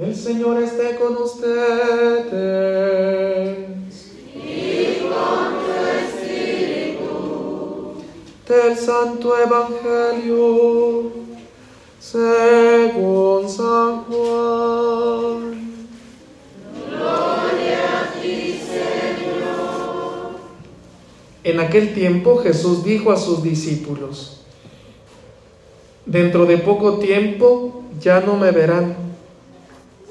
El Señor esté con ustedes. Y con tu espíritu. Del Santo Evangelio según San Juan. Gloria a ti, Señor. En aquel tiempo Jesús dijo a sus discípulos, Dentro de poco tiempo ya no me verán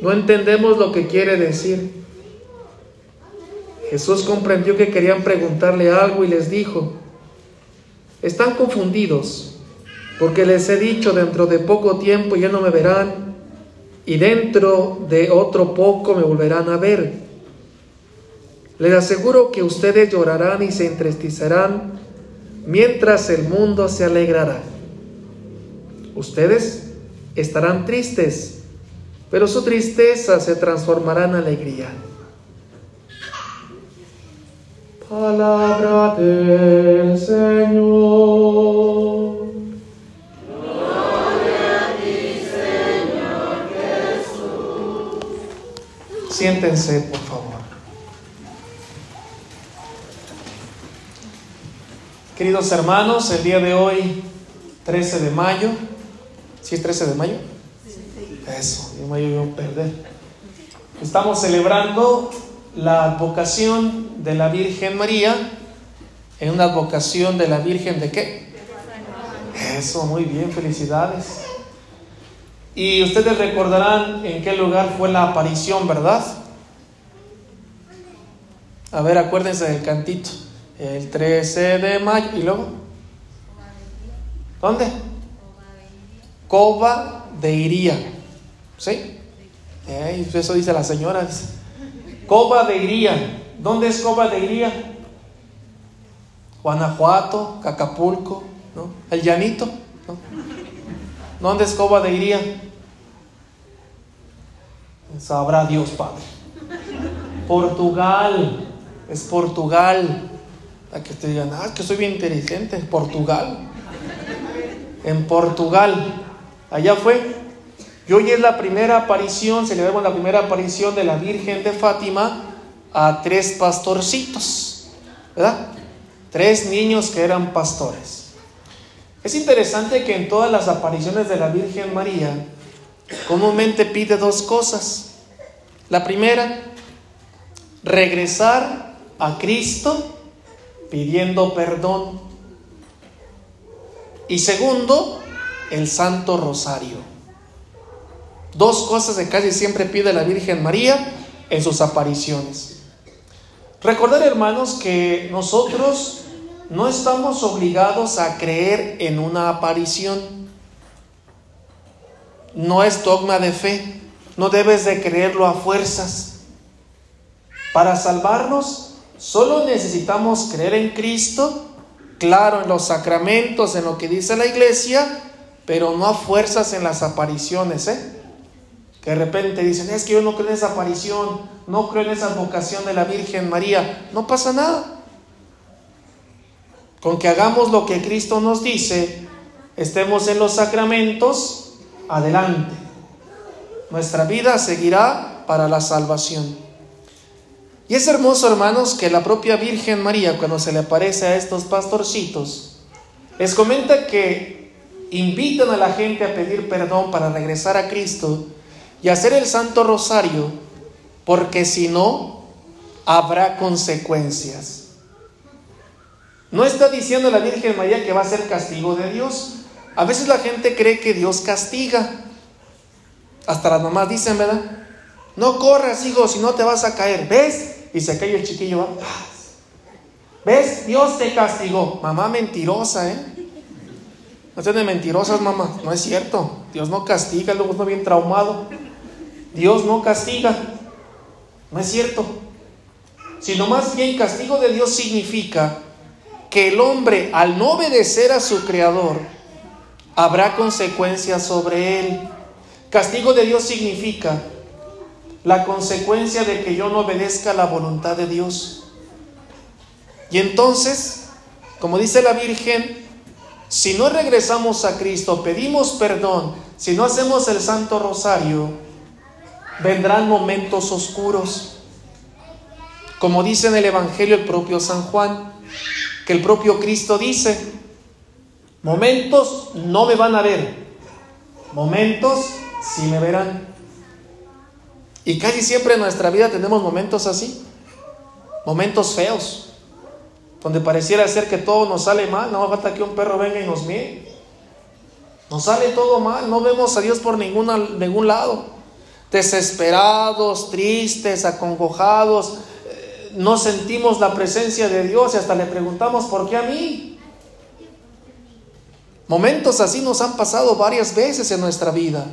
No entendemos lo que quiere decir. Jesús comprendió que querían preguntarle algo y les dijo, están confundidos porque les he dicho dentro de poco tiempo ya no me verán y dentro de otro poco me volverán a ver. Les aseguro que ustedes llorarán y se entristecerán mientras el mundo se alegrará. Ustedes estarán tristes pero su tristeza se transformará en alegría. Palabra del Señor. Gloria a ti, Señor Jesús. Siéntense, por favor. Queridos hermanos, el día de hoy, 13 de mayo, ¿sí es 13 de mayo? Eso, yo me iba a perder. Estamos celebrando la advocación de la Virgen María en una advocación de la Virgen de qué? Eso, muy bien, felicidades. Y ustedes recordarán en qué lugar fue la aparición, ¿verdad? A ver, acuérdense del cantito. El 13 de mayo. ¿Y luego? ¿Dónde? Coba de Iría. ¿Sí? eso dice la señora. Coba de Iría. ¿Dónde es Coba de Iría? Guanajuato, Cacapulco, ¿no? El Llanito, ¿no? ¿Dónde es Coba de Iría? Sabrá Dios, Padre. Portugal, es Portugal. A que te digan, ah, que soy bien inteligente, Portugal. En Portugal, allá fue y hoy es la primera aparición, celebramos la primera aparición de la Virgen de Fátima a tres pastorcitos, ¿verdad? Tres niños que eran pastores. Es interesante que en todas las apariciones de la Virgen María comúnmente pide dos cosas. La primera, regresar a Cristo pidiendo perdón. Y segundo, el Santo Rosario. Dos cosas que casi siempre pide la Virgen María en sus apariciones. Recordar, hermanos, que nosotros no estamos obligados a creer en una aparición. No es dogma de fe. No debes de creerlo a fuerzas. Para salvarnos, solo necesitamos creer en Cristo, claro, en los sacramentos, en lo que dice la iglesia, pero no a fuerzas en las apariciones, ¿eh? De repente dicen, es que yo no creo en esa aparición, no creo en esa vocación de la Virgen María. No pasa nada. Con que hagamos lo que Cristo nos dice, estemos en los sacramentos, adelante. Nuestra vida seguirá para la salvación. Y es hermoso, hermanos, que la propia Virgen María, cuando se le aparece a estos pastorcitos, les comenta que invitan a la gente a pedir perdón para regresar a Cristo y hacer el Santo Rosario, porque si no, habrá consecuencias. No está diciendo la Virgen María que va a ser castigo de Dios. A veces la gente cree que Dios castiga. Hasta las mamás dicen, ¿verdad? No corras, hijo, si no te vas a caer. ¿Ves? Y se cae el chiquillo. ¿Ves? Dios te castigó. Mamá mentirosa, ¿eh? No sean de mentirosas, mamá. No es cierto. Dios no castiga, luego no bien traumado. Dios no castiga. No es cierto. Sino más bien castigo de Dios significa que el hombre, al no obedecer a su Creador, habrá consecuencias sobre él. Castigo de Dios significa la consecuencia de que yo no obedezca la voluntad de Dios. Y entonces, como dice la Virgen, si no regresamos a Cristo, pedimos perdón, si no hacemos el Santo Rosario, vendrán momentos oscuros. Como dice en el Evangelio el propio San Juan, que el propio Cristo dice, momentos no me van a ver, momentos sí me verán. Y casi siempre en nuestra vida tenemos momentos así, momentos feos, donde pareciera ser que todo nos sale mal, no falta que un perro venga y nos mire. Nos sale todo mal, no vemos a Dios por ninguna, ningún lado. Desesperados, tristes, acongojados, eh, no sentimos la presencia de Dios y hasta le preguntamos, ¿por qué a mí? Momentos así nos han pasado varias veces en nuestra vida.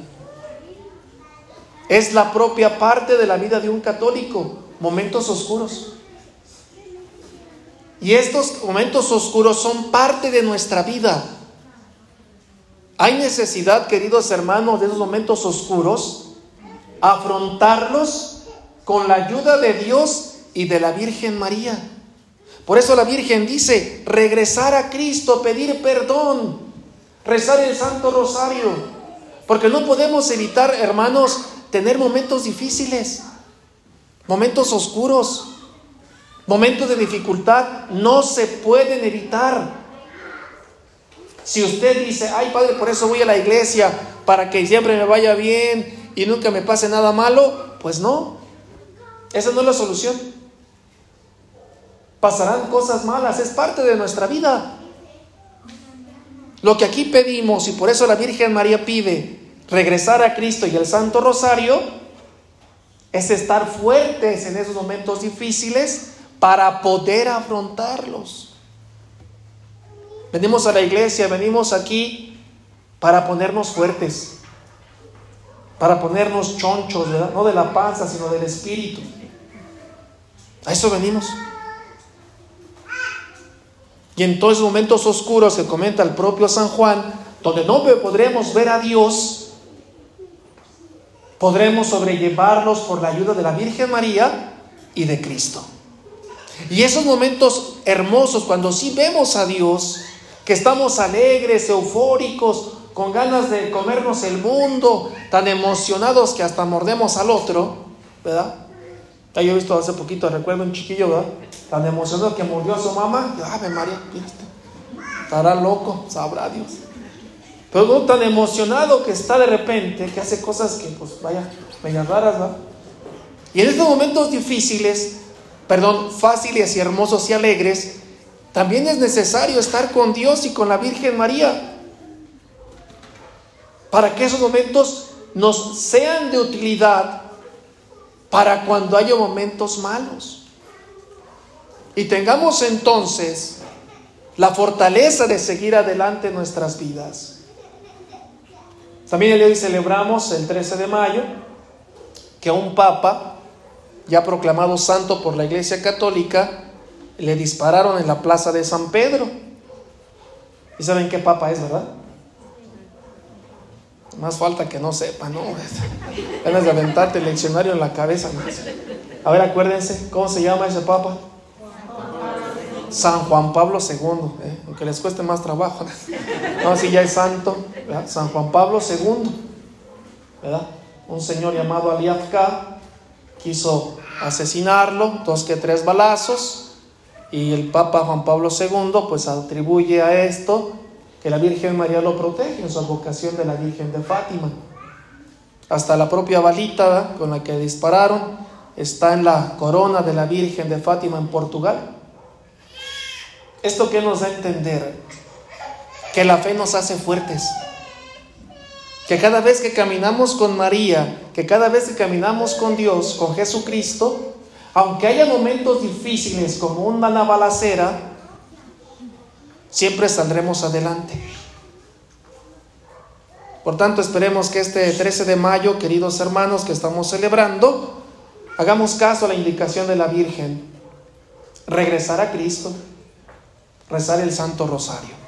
Es la propia parte de la vida de un católico, momentos oscuros. Y estos momentos oscuros son parte de nuestra vida. Hay necesidad, queridos hermanos, de esos momentos oscuros, afrontarlos con la ayuda de Dios y de la Virgen María. Por eso la Virgen dice, regresar a Cristo, pedir perdón, rezar el Santo Rosario, porque no podemos evitar, hermanos, tener momentos difíciles, momentos oscuros, momentos de dificultad, no se pueden evitar. Si usted dice, ay Padre, por eso voy a la iglesia, para que siempre me vaya bien y nunca me pase nada malo, pues no, esa no es la solución. Pasarán cosas malas, es parte de nuestra vida. Lo que aquí pedimos, y por eso la Virgen María pide regresar a Cristo y el Santo Rosario, es estar fuertes en esos momentos difíciles para poder afrontarlos. Venimos a la iglesia, venimos aquí para ponernos fuertes, para ponernos chonchos, ¿verdad? no de la panza, sino del espíritu. A eso venimos. Y en todos esos momentos oscuros que comenta el propio San Juan, donde no podremos ver a Dios, podremos sobrellevarlos por la ayuda de la Virgen María y de Cristo. Y esos momentos hermosos, cuando sí vemos a Dios, que estamos alegres, eufóricos, con ganas de comernos el mundo, tan emocionados que hasta mordemos al otro, ¿verdad? Ya yo he visto hace poquito, recuerdo un chiquillo, ¿verdad? Tan emocionado que mordió a su mamá. Ave María, estará loco, sabrá Dios. Pero no tan emocionado que está de repente, que hace cosas que, pues, vaya, medias raras, ¿verdad? Y en estos momentos difíciles, perdón, fáciles y hermosos y alegres, también es necesario estar con Dios y con la Virgen María para que esos momentos nos sean de utilidad para cuando haya momentos malos. Y tengamos entonces la fortaleza de seguir adelante nuestras vidas. También el día hoy celebramos el 13 de mayo que a un papa, ya proclamado santo por la Iglesia Católica, le dispararon en la plaza de San Pedro. ¿Y saben qué papa es, verdad? Más falta que no sepa, ¿no? Ganas de aventarte el leccionario en la cabeza. A ver, acuérdense, ¿cómo se llama ese papa? San Juan Pablo II, ¿eh? aunque les cueste más trabajo. No, si ya es santo, ¿verdad? San Juan Pablo II, ¿verdad? Un señor llamado Aliafka quiso asesinarlo, dos que tres balazos, y el Papa Juan Pablo II pues atribuye a esto que la Virgen María lo protege en su advocación de la Virgen de Fátima. Hasta la propia balita con la que dispararon está en la corona de la Virgen de Fátima en Portugal. ¿Esto qué nos da a entender? Que la fe nos hace fuertes. Que cada vez que caminamos con María, que cada vez que caminamos con Dios, con Jesucristo, aunque haya momentos difíciles como una balacera, siempre saldremos adelante. Por tanto, esperemos que este 13 de mayo, queridos hermanos que estamos celebrando, hagamos caso a la indicación de la Virgen. Regresar a Cristo, rezar el Santo Rosario.